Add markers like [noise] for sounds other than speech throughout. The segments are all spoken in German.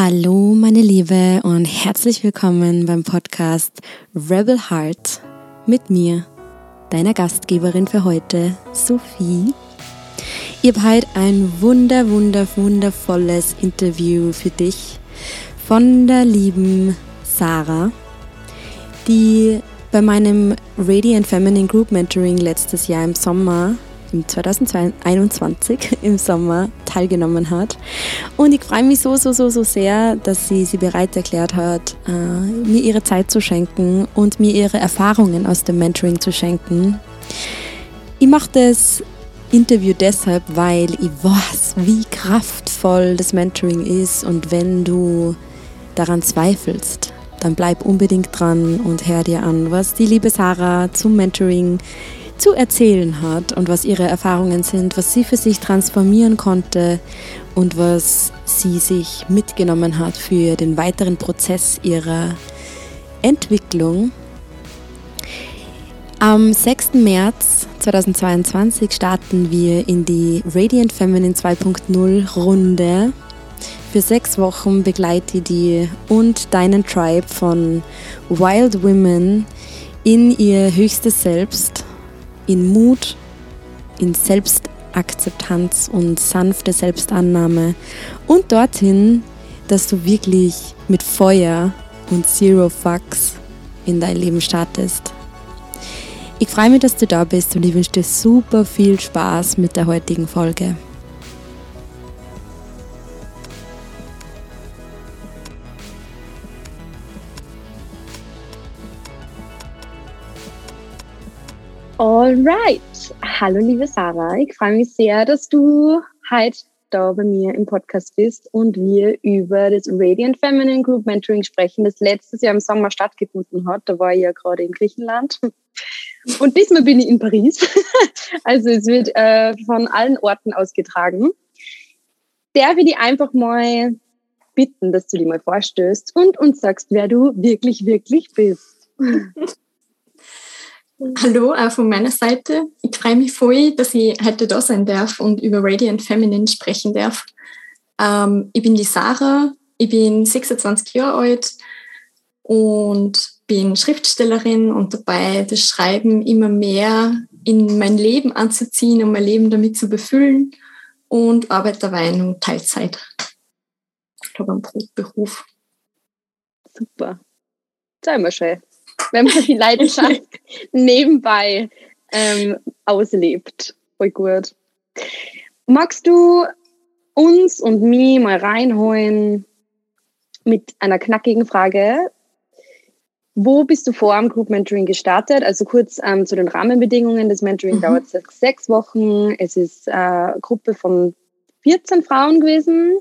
Hallo meine Liebe und herzlich willkommen beim Podcast Rebel Heart mit mir, deiner Gastgeberin für heute, Sophie. Ich habe heute ein wunder, wunder, wundervolles Interview für dich von der lieben Sarah, die bei meinem Radiant Feminine Group Mentoring letztes Jahr im Sommer 2021 im Sommer teilgenommen hat. Und ich freue mich so, so, so, so sehr, dass sie sie bereit erklärt hat, äh, mir ihre Zeit zu schenken und mir ihre Erfahrungen aus dem Mentoring zu schenken. Ich mache das Interview deshalb, weil ich weiß, wie kraftvoll das Mentoring ist und wenn du daran zweifelst, dann bleib unbedingt dran und hör dir an, was die liebe Sarah zum Mentoring zu erzählen hat und was ihre Erfahrungen sind, was sie für sich transformieren konnte und was sie sich mitgenommen hat für den weiteren Prozess ihrer Entwicklung. Am 6. März 2022 starten wir in die Radiant Feminine 2.0 Runde. Für sechs Wochen begleite die und deinen Tribe von Wild Women in ihr höchstes Selbst in Mut, in Selbstakzeptanz und sanfte Selbstannahme und dorthin, dass du wirklich mit Feuer und Zero Fucks in dein Leben startest. Ich freue mich, dass du da bist und ich wünsche dir super viel Spaß mit der heutigen Folge. Alright. Hallo, liebe Sarah. Ich freue mich sehr, dass du heute da bei mir im Podcast bist und wir über das Radiant Feminine Group Mentoring sprechen, das letztes Jahr im Sommer stattgefunden hat. Da war ich ja gerade in Griechenland. Und diesmal bin ich in Paris. [laughs] Also es wird äh, von allen Orten ausgetragen. Der will ich einfach mal bitten, dass du dir mal vorstößt und uns sagst, wer du wirklich, wirklich bist. [laughs] Hallo auch von meiner Seite. Ich freue mich voll, dass ich heute da sein darf und über Radiant Feminine sprechen darf. Ähm, ich bin die Sarah, ich bin 26 Jahre alt und bin Schriftstellerin und dabei, das Schreiben immer mehr in mein Leben anzuziehen und mein Leben damit zu befüllen und arbeite dabei nur Teilzeit. Ich habe einen Brotberuf. Super. Sei mal schön wenn man die Leidenschaft [laughs] nebenbei ähm, auslebt. Voll gut. Magst du uns und mich mal reinholen mit einer knackigen Frage? Wo bist du vor dem Group Mentoring gestartet? Also kurz ähm, zu den Rahmenbedingungen. Das Mentoring mhm. dauert sechs Wochen. Es ist eine Gruppe von 14 Frauen gewesen.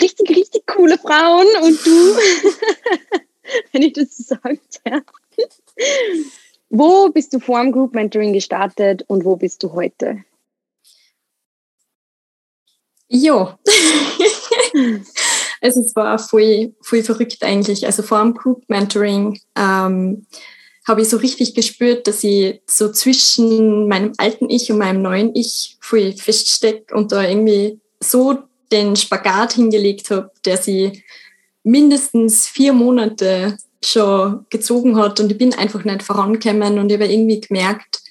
Richtig, richtig coole Frauen. Und du [laughs] [laughs] wenn ich das so sagen darf. [laughs] Wo bist du vor dem Group Mentoring gestartet und wo bist du heute? Ja, [laughs] also es war voll, voll verrückt eigentlich. Also vor dem Group Mentoring ähm, habe ich so richtig gespürt, dass ich so zwischen meinem alten Ich und meinem neuen Ich voll feststecke und da irgendwie so den Spagat hingelegt habe, der sie mindestens vier Monate schon gezogen hat und ich bin einfach nicht vorangekommen und ich habe irgendwie gemerkt,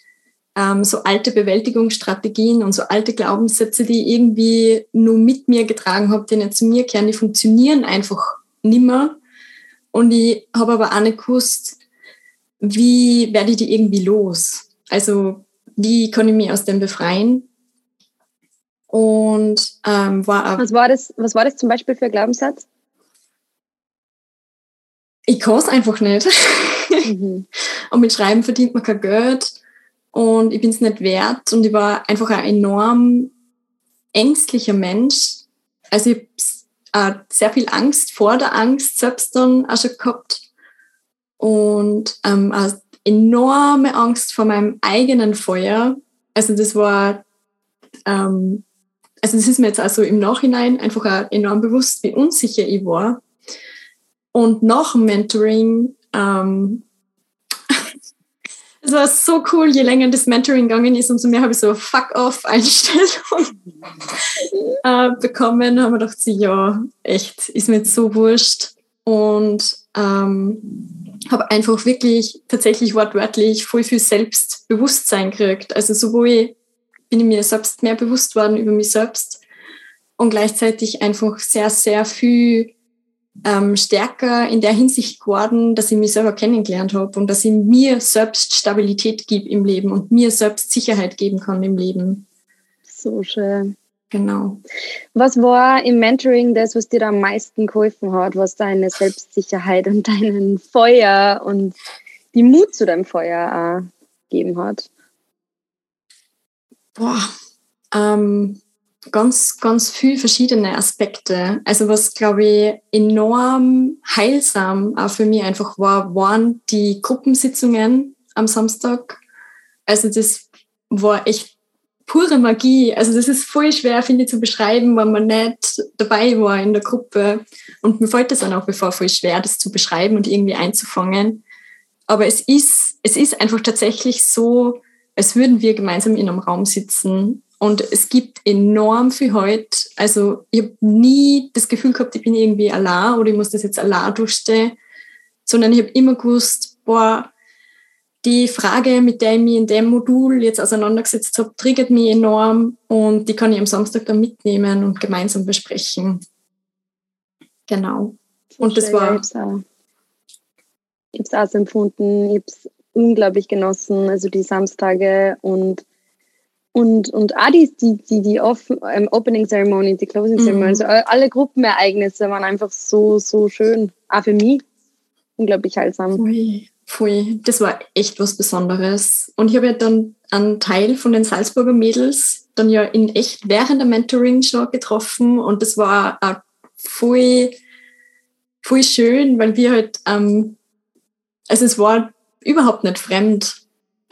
ähm, so alte Bewältigungsstrategien und so alte Glaubenssätze, die ich irgendwie nur mit mir getragen habe, die nicht zu mir kehren, die funktionieren einfach nimmer. Und ich habe aber auch nicht gewusst, wie werde ich die irgendwie los? Also wie kann ich mich aus dem befreien? Und ähm, war was war das? Was war das zum Beispiel für ein Glaubenssatz? Ich kann es einfach nicht. [laughs] Mhm. und mit Schreiben verdient man kein Geld und ich bin es nicht wert und ich war einfach ein enorm ängstlicher Mensch. Also ich habe äh, sehr viel Angst vor der Angst selbst dann auch schon gehabt und ähm, eine enorme Angst vor meinem eigenen Feuer. Also das war, ähm, also das ist mir jetzt also im Nachhinein einfach auch enorm bewusst, wie unsicher ich war und dem Mentoring, ähm, [laughs] Es war so cool, je länger das Mentoring gegangen ist, umso mehr habe ich so Fuck-off-Einstellung [laughs] äh, bekommen. haben wir gedacht, ja, echt, ist mir jetzt so wurscht. Und ähm, habe einfach wirklich tatsächlich wortwörtlich voll viel Selbstbewusstsein gekriegt. Also sowohl bin ich mir selbst mehr bewusst worden über mich selbst und gleichzeitig einfach sehr, sehr viel ähm, stärker in der Hinsicht geworden, dass ich mich selber kennengelernt habe und dass ich mir selbst Stabilität gebe im Leben und mir selbst Sicherheit geben kann im Leben. So schön. Genau. Was war im Mentoring das, was dir da am meisten geholfen hat, was deine Selbstsicherheit und deinen Feuer und die Mut zu deinem Feuer gegeben hat? Boah, ähm, ganz, ganz viele verschiedene Aspekte. Also was, glaube ich, enorm heilsam auch für mich einfach war, waren die Gruppensitzungen am Samstag. Also das war echt pure Magie. Also das ist voll schwer, finde ich, zu beschreiben, wenn man nicht dabei war in der Gruppe. Und mir fällt das dann auch bevor voll schwer, das zu beschreiben und irgendwie einzufangen. Aber es ist, es ist einfach tatsächlich so, als würden wir gemeinsam in einem Raum sitzen und es gibt enorm viel heute. Also ich habe nie das Gefühl gehabt, ich bin irgendwie allein oder ich muss das jetzt allein durchstehen, sondern ich habe immer gewusst, boah, die Frage, mit der ich mich in dem Modul jetzt auseinandergesetzt habe, triggert mich enorm und die kann ich am Samstag dann mitnehmen und gemeinsam besprechen. Genau. Und das war. Ich habe es auch so empfunden. Ich habe es unglaublich genossen, also die Samstage und und, und auch die, die, die, die Off ähm, Opening Ceremony, die Closing Ceremony, mhm. also alle Gruppenereignisse waren einfach so, so schön. Auch für mich unglaublich heilsam. Pfui, pfui. Das war echt was Besonderes. Und ich habe ja dann einen Teil von den Salzburger Mädels dann ja in echt während der Mentoring schon getroffen und das war auch voll, voll schön, weil wir halt, ähm, also es war überhaupt nicht fremd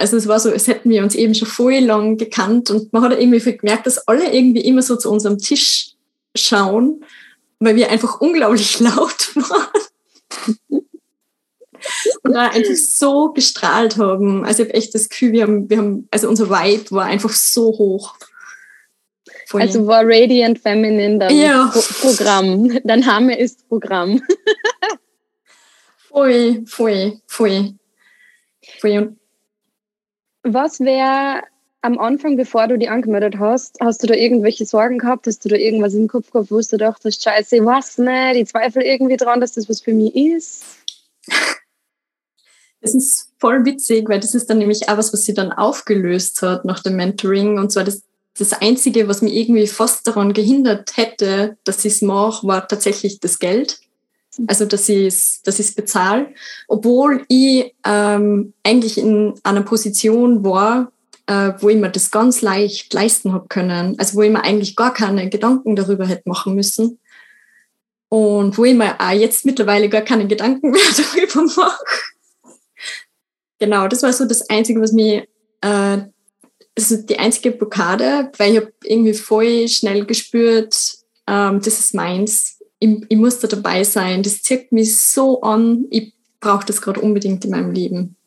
also es war so, als hätten wir uns eben schon voll lang gekannt und man hat irgendwie gemerkt, dass alle irgendwie immer so zu unserem Tisch schauen, weil wir einfach unglaublich [laughs] laut waren. und da einfach so gestrahlt haben. Also ich habe echt das Gefühl, wir haben, wir haben, also unser Vibe war einfach so hoch. Voll. Also war Radiant Feminine dann ja. Pro Programm. Dein Name ist Programm. voll, voll, voll. voll. Und was wäre am Anfang, bevor du die angemeldet hast, hast du da irgendwelche Sorgen gehabt? Hast du da irgendwas im Kopf gehabt, wo du dachtest, scheiße, was, ne? Die Zweifel irgendwie dran, dass das was für mich ist? Das ist voll witzig, weil das ist dann nämlich auch was, was sie dann aufgelöst hat nach dem Mentoring. Und zwar das, das Einzige, was mich irgendwie fast daran gehindert hätte, dass ich es mache, war tatsächlich das Geld. Also, dass ich es dass bezahle, obwohl ich ähm, eigentlich in einer Position war, äh, wo ich mir das ganz leicht leisten habe können. Also, wo ich mir eigentlich gar keine Gedanken darüber hätte machen müssen. Und wo ich mir auch jetzt mittlerweile gar keine Gedanken [laughs] mehr darüber mache. Genau, das war so das Einzige, was mir, äh, also die einzige Blockade, weil ich habe irgendwie voll schnell gespürt, ähm, das ist meins ich, ich muss da dabei sein, das zieht mich so an, ich brauche das gerade unbedingt in meinem Leben.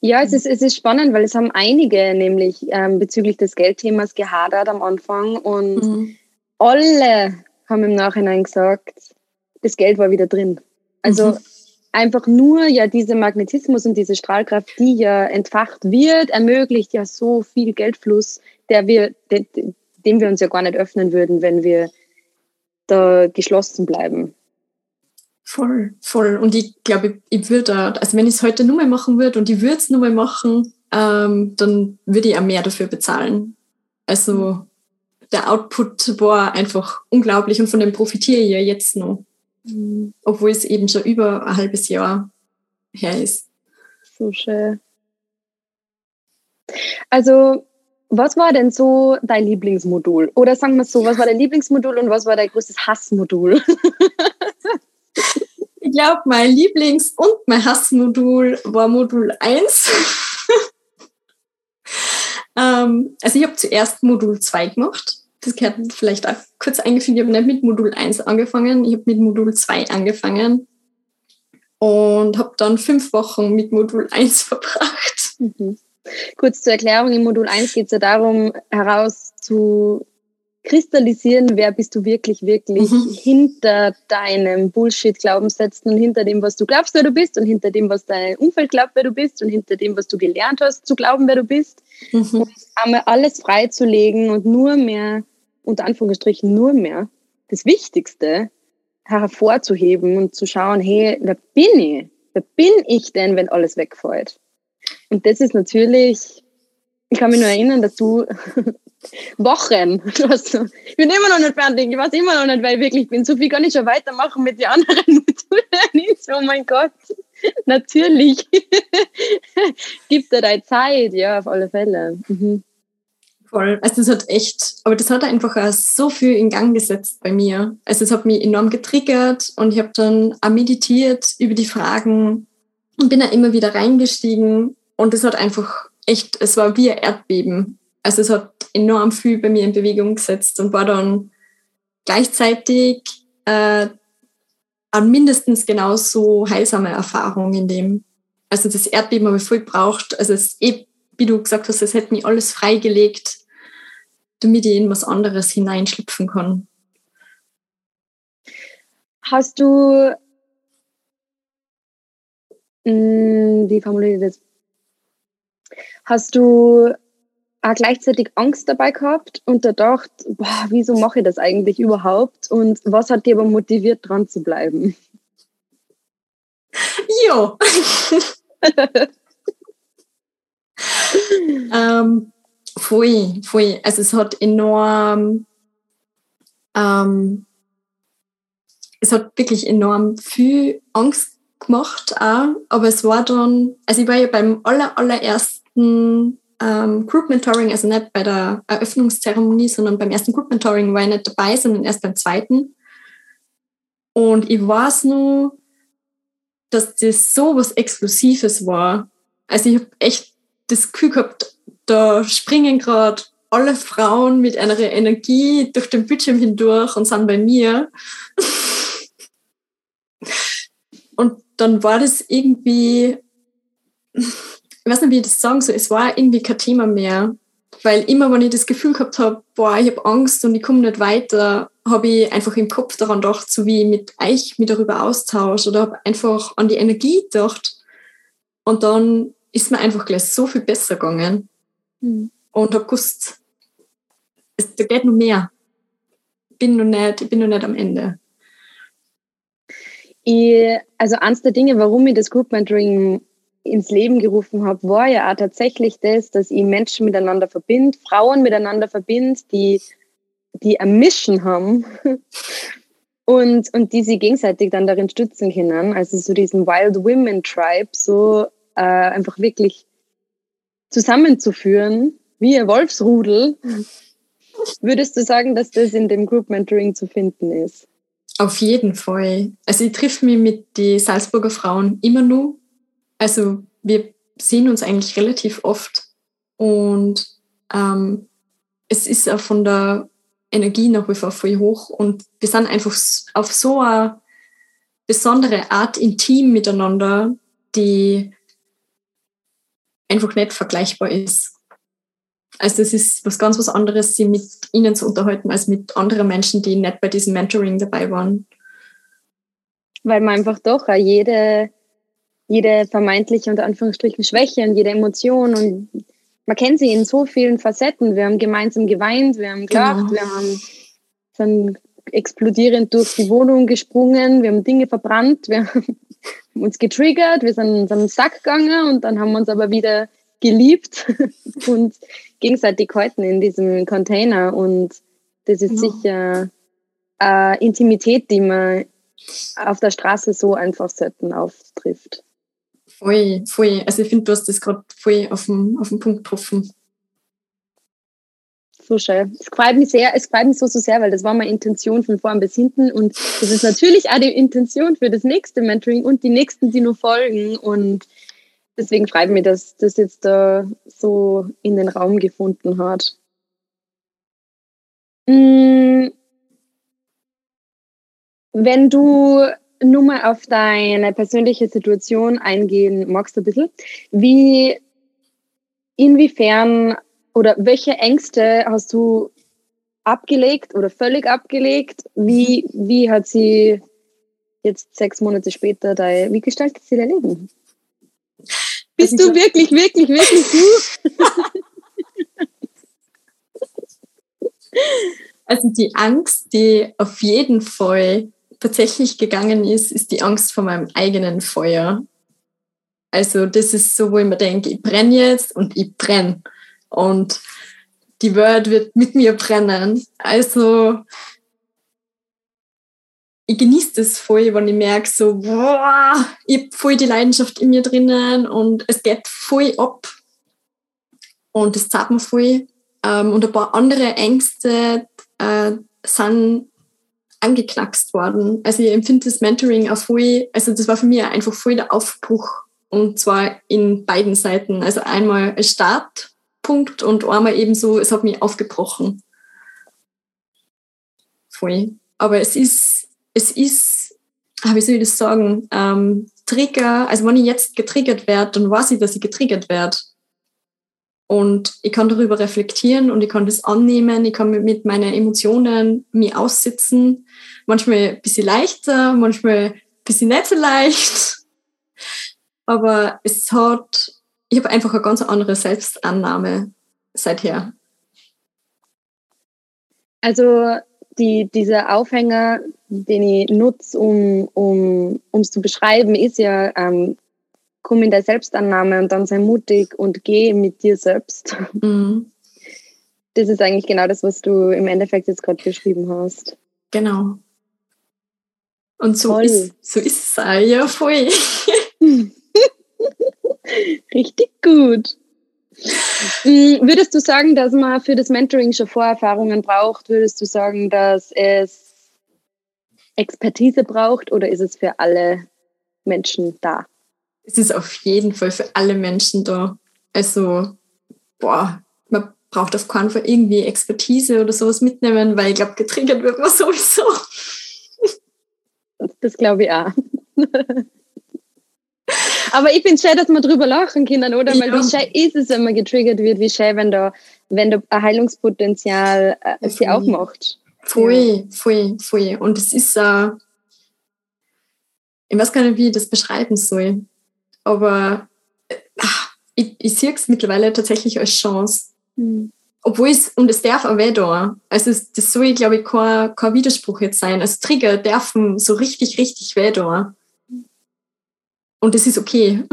Ja, es ist, es ist spannend, weil es haben einige nämlich ähm, bezüglich des Geldthemas gehadert am Anfang und mhm. alle haben im Nachhinein gesagt, das Geld war wieder drin. Also mhm. einfach nur ja dieser Magnetismus und diese Strahlkraft, die ja entfacht wird, ermöglicht ja so viel Geldfluss, der wir, dem wir uns ja gar nicht öffnen würden, wenn wir da geschlossen bleiben. Voll, voll. Und ich glaube, ich, ich würde, also wenn ich es heute nur mal machen würde und ich würde es nur mal machen, ähm, dann würde ich auch mehr dafür bezahlen. Also der Output war einfach unglaublich und von dem profitiere ich ja jetzt noch. Mhm. Obwohl es eben schon über ein halbes Jahr her ist. So schön. Also was war denn so dein Lieblingsmodul? Oder sagen wir es so, was war dein Lieblingsmodul und was war dein größtes Hassmodul? [laughs] ich glaube, mein Lieblings- und mein Hassmodul war Modul 1. [laughs] ähm, also ich habe zuerst Modul 2 gemacht. Das gehört vielleicht auch kurz eingefügt. Ich habe nicht mit Modul 1 angefangen, ich habe mit Modul 2 angefangen. und habe dann fünf Wochen mit Modul 1 [laughs] verbracht. Mhm. Kurz zur Erklärung, im Modul 1 geht es ja darum, heraus zu kristallisieren, wer bist du wirklich, wirklich mhm. hinter deinem Bullshit-Glaubenssätzen und hinter dem, was du glaubst, wer du bist und hinter dem, was dein Umfeld glaubt, wer du bist und hinter dem, was du gelernt hast, zu glauben, wer du bist. Mhm. Und einmal alles freizulegen und nur mehr, unter Anführungsstrichen, nur mehr das Wichtigste hervorzuheben und zu schauen, hey, wer bin ich? Wer bin ich denn, wenn alles wegfällt? Und das ist natürlich, ich kann mich nur erinnern, dass du [laughs] Wochen, [laughs] du hast, ich bin immer noch nicht fertig, ich weiß immer noch nicht, wer ich wirklich bin. So viel kann ich schon weitermachen mit den anderen [laughs] Modulen. oh mein Gott, natürlich. Gibt dir deine Zeit, ja, auf alle Fälle. Mhm. Voll. Also das hat echt, aber das hat einfach auch so viel in Gang gesetzt bei mir. Also es hat mich enorm getriggert und ich habe dann auch meditiert über die Fragen und bin da immer wieder reingestiegen und es hat einfach echt, es war wie ein Erdbeben. Also es hat enorm viel bei mir in Bewegung gesetzt und war dann gleichzeitig äh, an mindestens genauso heilsame Erfahrung in dem. Also das Erdbeben habe ich voll gebraucht. Also es eh wie du gesagt hast, es hätte mich alles freigelegt, damit ich in was anderes hineinschlüpfen kann. Hast du, hm, wie formuliere ich das? Hast du auch gleichzeitig Angst dabei gehabt und da gedacht, boah, wieso mache ich das eigentlich überhaupt? Und was hat dich aber motiviert, dran zu bleiben? Ja. ähm, voll, voll. Also es hat enorm, ähm, es hat wirklich enorm viel Angst gemacht auch, aber es war dann, also ich war ja beim aller, allerersten ähm, Group Mentoring, also nicht bei der Eröffnungszeremonie, sondern beim ersten Group Mentoring war ich nicht dabei, sondern erst beim zweiten. Und ich weiß nur, dass das so was Exklusives war. Also ich habe echt das Gefühl gehabt, da springen gerade alle Frauen mit einer Energie durch den Bildschirm hindurch und sind bei mir. [laughs] und dann war das irgendwie, ich weiß nicht, wie ich das sagen soll, es war irgendwie kein Thema mehr. Weil immer, wenn ich das Gefühl gehabt habe, boah, ich habe Angst und ich komme nicht weiter, habe ich einfach im Kopf daran gedacht, so wie ich mit euch mich darüber austausche oder habe einfach an die Energie gedacht. Und dann ist mir einfach gleich so viel besser gegangen. Mhm. Und habe gewusst, es, da geht noch mehr. Ich bin noch nicht, ich bin noch nicht am Ende. Ich, also eines der Dinge, warum ich das Group Mentoring ins Leben gerufen habe, war ja auch tatsächlich das, dass ich Menschen miteinander verbinde, Frauen miteinander verbinde, die, die eine Mission haben [laughs] und, und die sie gegenseitig dann darin stützen können. Also so diesen Wild Women Tribe, so äh, einfach wirklich zusammenzuführen, wie ein Wolfsrudel, [laughs] würdest du sagen, dass das in dem Group Mentoring zu finden ist? Auf jeden Fall. Also ich triff mich mit den Salzburger Frauen immer nur. Also wir sehen uns eigentlich relativ oft und ähm, es ist auch von der Energie nach wie vor voll hoch und wir sind einfach auf so eine besondere Art intim miteinander, die einfach nicht vergleichbar ist. Also es ist was ganz was anderes, sich mit ihnen zu unterhalten, als mit anderen Menschen, die nicht bei diesem Mentoring dabei waren. Weil man einfach doch jede, jede vermeintliche, unter Anführungsstrichen, Schwäche und jede Emotion und man kennt sie in so vielen Facetten. Wir haben gemeinsam geweint, wir haben gelacht, genau. wir haben sind explodierend durch die Wohnung gesprungen, wir haben Dinge verbrannt, wir [laughs] haben uns getriggert, wir sind in unserem Sack gegangen und dann haben wir uns aber wieder geliebt [laughs] und gegenseitig gehalten in diesem Container. Und das ist ja. sicher eine Intimität, die man auf der Straße so einfach selten auftrifft. Voll, voll. Also ich finde, du hast das gerade voll auf den, auf den Punkt getroffen. So schön. Es freut mich sehr, es freut mich so, so sehr, weil das war meine Intention von vorn bis hinten und das ist natürlich auch die Intention für das nächste Mentoring und die nächsten, die nur folgen und deswegen freut mich, dass das jetzt da so in den Raum gefunden hat. Mm. Wenn du nur mal auf deine persönliche Situation eingehen magst, ein bisschen. Wie, inwiefern oder welche Ängste hast du abgelegt oder völlig abgelegt? Wie, wie hat sie jetzt sechs Monate später dein, wie gestaltet sie dein Leben? Bist du wirklich, wirklich, wirklich du? also die Angst, die auf jeden Fall tatsächlich gegangen ist, ist die Angst vor meinem eigenen Feuer. Also das ist so, wo ich mir denke, ich brenne jetzt und ich brenne. Und die Welt wird mit mir brennen. Also ich genieße das voll, wenn ich merke, so, boah, ich habe voll die Leidenschaft in mir drinnen und es geht voll ab. Und das zahlt mir voll. Ähm, und ein paar andere Ängste äh, sind angeknackst worden. Also ich empfinde das Mentoring auch voll, also das war für mich einfach voll der Aufbruch und zwar in beiden Seiten. Also einmal ein Startpunkt und einmal eben so, es hat mich aufgebrochen. Voll. Aber es ist, es ist, ah, wie soll ich das sagen, ähm, Trigger, also wenn ich jetzt getriggert werde, dann weiß ich, dass ich getriggert werde. Und ich kann darüber reflektieren und ich kann das annehmen, ich kann mit meinen Emotionen mich aussitzen. Manchmal ein bisschen leichter, manchmal ein bisschen nicht so leicht. [laughs] Aber es hat, ich habe einfach eine ganz andere Selbstannahme seither. Also die, dieser Aufhänger, den ich nutze, um um es zu beschreiben, ist ja ähm, komm in der Selbstannahme und dann sei mutig und geh mit dir selbst. Mhm. Das ist eigentlich genau das, was du im Endeffekt jetzt gerade beschrieben hast. Genau. Und so ist, so ist es auch, ja voll. [laughs] Richtig gut. Mm, würdest du sagen, dass man für das Mentoring schon Vorerfahrungen braucht? Würdest du sagen, dass es Expertise braucht oder ist es für alle Menschen da? es ist auf jeden Fall für alle Menschen da. Also, boah, man braucht auf keinen Fall irgendwie Expertise oder sowas mitnehmen, weil ich glaube, getriggert wird man sowieso. Das glaube ich auch. [laughs] Aber ich finde es schön, dass wir drüber lachen können, oder? Ja. Weil wie schön ist es, wenn man getriggert wird, wie schön, wenn da, wenn da ein Heilungspotenzial äh, sich aufmacht. Voll, ja. voll, voll. Und es ist, äh, ich weiß gar nicht, wie ich das beschreiben soll aber ach, ich, ich sehe es mittlerweile tatsächlich als Chance. Mhm. Obwohl es, und es darf auch weh da. Also das soll, glaube ich, kein, kein Widerspruch jetzt sein. Also Trigger dürfen so richtig, richtig weh da. Und das ist okay.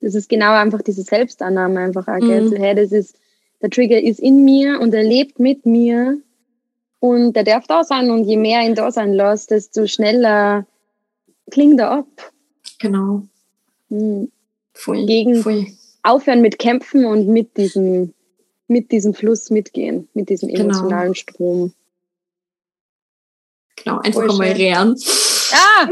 Das ist genau einfach diese Selbstannahme einfach auch, mhm. so, hey, das ist, der Trigger ist in mir und er lebt mit mir und der darf da sein und je mehr ihn da sein lässt, desto schneller klingt er ab. Genau. Hm. Voll, gegen voll. aufhören mit Kämpfen und mit diesem, mit diesem Fluss mitgehen, mit diesem genau. emotionalen genau. Strom. Genau, einfach voll mal rehren. Ah!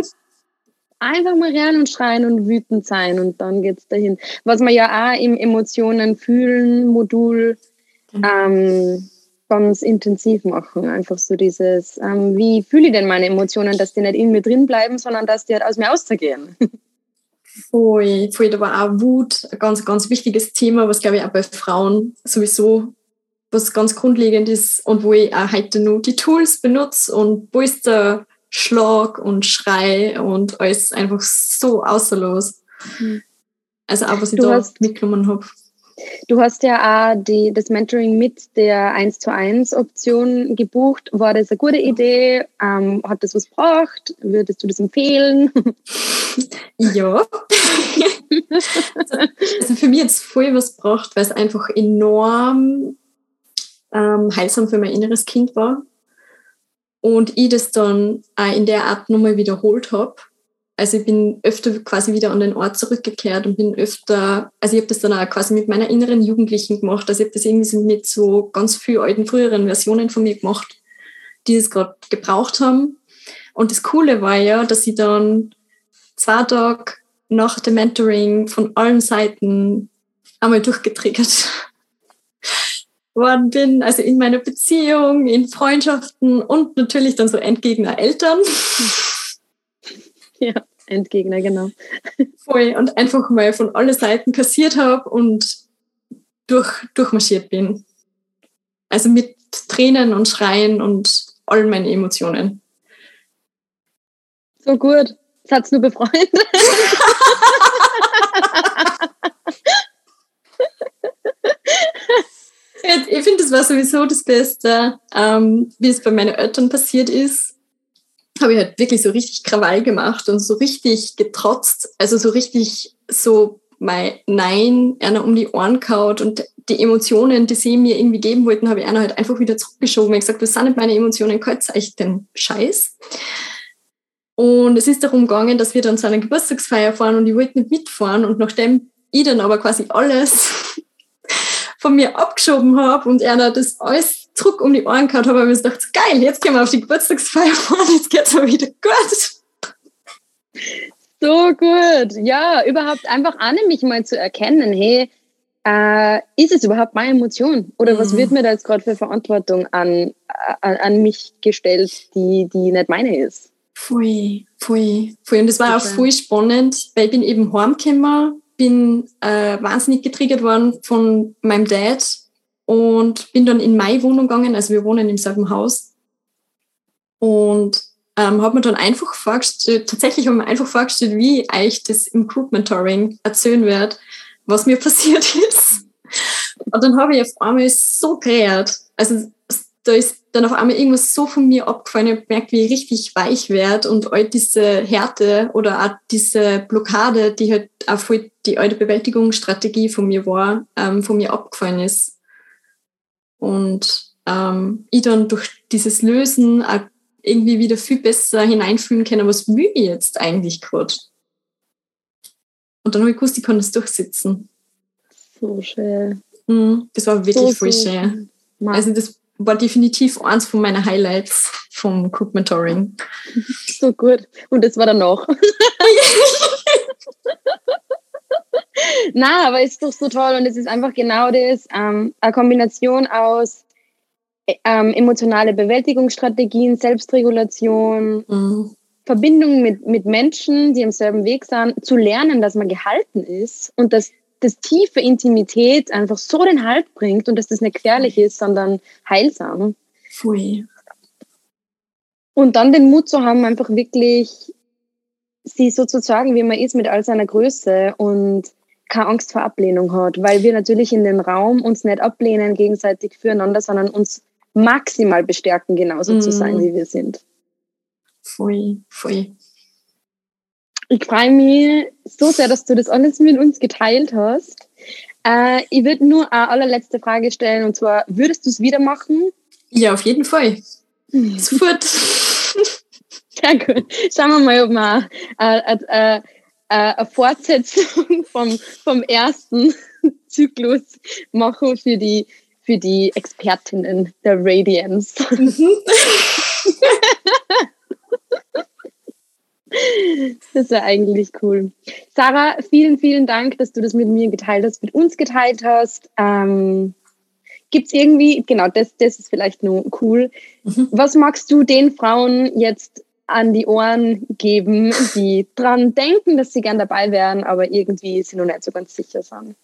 Einfach mal rennen und schreien und wütend sein und dann geht's dahin. Was wir ja auch im Emotionen fühlen Modul mhm. ähm, ganz intensiv machen. Einfach so dieses, ähm, wie fühle ich denn meine Emotionen, dass die nicht in mir drin bleiben, sondern dass die halt aus mir ausgehen. [laughs] Voll, voll, da war auch Wut ein ganz, ganz wichtiges Thema, was glaube ich auch bei Frauen sowieso was ganz grundlegend ist und wo ich auch heute nur die Tools benutze und wo ist der Schlag und Schrei und alles einfach so außerlos. Mhm. Also auch, was ich du da hast, mitgenommen habe. Du hast ja auch die, das Mentoring mit der 1 zu 1 Option gebucht. War das eine gute Idee? Ähm, hat das was gebracht? Würdest du das empfehlen? [laughs] Ja. also für mich jetzt voll was gebracht, weil es einfach enorm ähm, heilsam für mein inneres Kind war. Und ich das dann auch in der Art nochmal wiederholt habe. Also ich bin öfter quasi wieder an den Ort zurückgekehrt und bin öfter, also ich habe das dann auch quasi mit meiner inneren Jugendlichen gemacht. Also ich habe das irgendwie mit so ganz vielen alten, früheren Versionen von mir gemacht, die es gerade gebraucht haben. Und das Coole war ja, dass ich dann zwei Tage nach dem Mentoring von allen Seiten einmal durchgetriggert worden bin, also in meiner Beziehung, in Freundschaften und natürlich dann so Endgegner Eltern. Ja, Endgegner, genau. Voll. Und einfach mal von allen Seiten kassiert habe und durch, durchmarschiert bin. Also mit Tränen und Schreien und all meine Emotionen. So gut. Das hat's nur befreundet. [laughs] [laughs] ich finde, das war sowieso das Beste, ähm, wie es bei meinen Eltern passiert ist. Habe ich halt wirklich so richtig Krawall gemacht und so richtig getrotzt. Also so richtig so mein Nein einer um die Ohren kaut und die Emotionen, die sie mir irgendwie geben wollten, habe ich einer halt einfach wieder zurückgeschoben. Ich gesagt, das sind nicht meine Emotionen, kalt euch den Scheiß. Und es ist darum gegangen, dass wir dann zu einer Geburtstagsfeier fahren und ich wollte nicht mitfahren. Und nachdem ich dann aber quasi alles von mir abgeschoben habe und er das alles zurück um die Ohren gehabt habe, habe ich mir gedacht, geil, jetzt können wir auf die Geburtstagsfeier fahren, jetzt geht es mal wieder gut. So gut. Ja, überhaupt einfach an mich mal zu erkennen, hey, äh, ist es überhaupt meine Emotion? Oder mhm. was wird mir da jetzt gerade für Verantwortung an, an, an, mich gestellt, die, die nicht meine ist? Voll, voll, voll. Und das war okay. auch voll spannend, weil ich bin eben heimgekommen bin äh, wahnsinnig getriggert worden von meinem Dad und bin dann in meine Wohnung gegangen, also wir wohnen im selben Haus. Und ähm, habe mir dann einfach vorgestellt, tatsächlich habe mir einfach vorgestellt, wie ich das im Group Mentoring erzählen werde, was mir [laughs] passiert ist. Und dann habe ich auf einmal so gerät. Also da ist dann auf einmal irgendwas so von mir abgefallen. Ich gemerkt, wie ich richtig weich werde und all diese Härte oder auch diese Blockade, die halt auch voll die alte Bewältigungsstrategie von mir war, ähm, von mir abgefallen ist. Und ähm, ich dann durch dieses Lösen auch irgendwie wieder viel besser hineinfühlen können, was will ich jetzt eigentlich gerade? Und dann habe ich gewusst, ich kann das durchsetzen. So schön. Mhm, das war wirklich so, voll so schön. Also das war definitiv eins von meinen Highlights vom Group Mentoring. [laughs] So gut. Und das war danach. [laughs] Na, aber ist doch so toll und es ist einfach genau das, ähm, eine Kombination aus ähm, emotionale Bewältigungsstrategien, Selbstregulation, mhm. Verbindung mit, mit Menschen, die am selben Weg sind, zu lernen, dass man gehalten ist und dass das tiefe Intimität einfach so den Halt bringt und dass das nicht gefährlich ist, sondern heilsam. Pfui. Und dann den Mut zu haben, einfach wirklich sie so zu sagen, wie man ist mit all seiner Größe und keine Angst vor Ablehnung hat, weil wir natürlich in den Raum uns nicht ablehnen gegenseitig füreinander, sondern uns maximal bestärken, genauso mm. zu sein, wie wir sind. Voll, voll. Ich freue mich so sehr, dass du das alles mit uns geteilt hast. Äh, ich würde nur eine allerletzte Frage stellen und zwar, würdest du es wieder machen? Ja, auf jeden Fall. [laughs] Sofort. Sehr gut. Schauen wir mal, ob wir äh, äh, äh, eine Fortsetzung [laughs] vom, vom ersten [laughs] Zyklus machen für die, für die Expertinnen der Radiance. Mhm. Das ist ja eigentlich cool. Sarah, vielen, vielen Dank, dass du das mit mir geteilt hast, mit uns geteilt hast. Ähm, Gibt es irgendwie, genau, das, das ist vielleicht nur cool. Mhm. Was magst du den Frauen jetzt an die Ohren geben, die dran denken, dass sie gern dabei wären, aber irgendwie sie noch nicht so ganz sicher sind?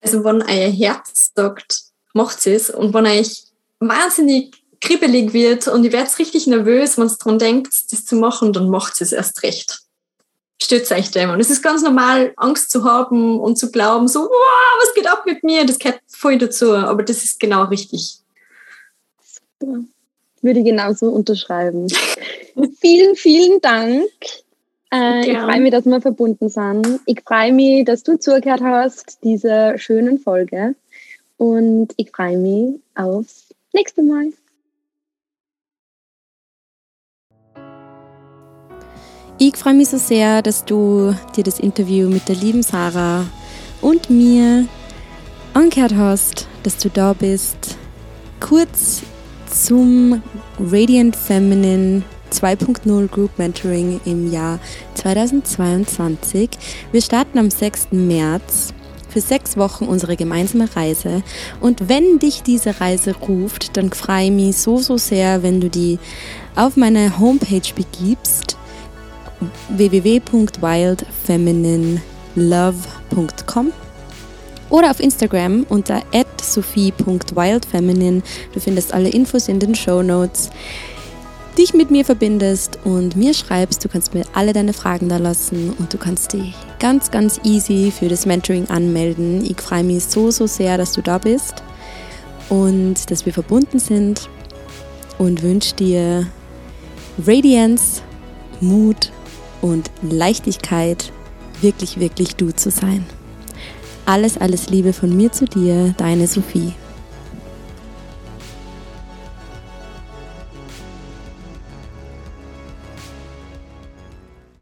Also, wenn euer Herz sagt, macht es und wenn euch wahnsinnig kribbelig wird und ich werde richtig nervös, wenn es daran denkt, das zu machen, dann macht es erst recht. Stützt euch dem. Und es ist ganz normal, Angst zu haben und zu glauben, so, wow, was geht ab mit mir? Das gehört voll dazu. Aber das ist genau richtig. Super. Würde ich genauso unterschreiben. [laughs] vielen, vielen Dank. Äh, ich freue mich, dass wir verbunden sind. Ich freue mich, dass du zugehört hast, dieser schönen Folge. Und ich freue mich aufs nächste Mal. Ich freue mich so sehr, dass du dir das Interview mit der lieben Sarah und mir angehört hast, dass du da bist. Kurz zum Radiant Feminine 2.0 Group Mentoring im Jahr 2022. Wir starten am 6. März für sechs Wochen unsere gemeinsame Reise. Und wenn dich diese Reise ruft, dann freue ich mich so, so sehr, wenn du die auf meine Homepage begibst www.wildfemininelove.com oder auf Instagram unter sophie.wildfeminine. Du findest alle Infos in den Show Notes dich mit mir verbindest und mir schreibst. Du kannst mir alle deine Fragen da lassen und du kannst dich ganz, ganz easy für das Mentoring anmelden. Ich freue mich so, so sehr, dass du da bist und dass wir verbunden sind und wünsche dir Radiance, Mut und Leichtigkeit, wirklich, wirklich du zu sein. Alles, alles Liebe von mir zu dir, deine Sophie.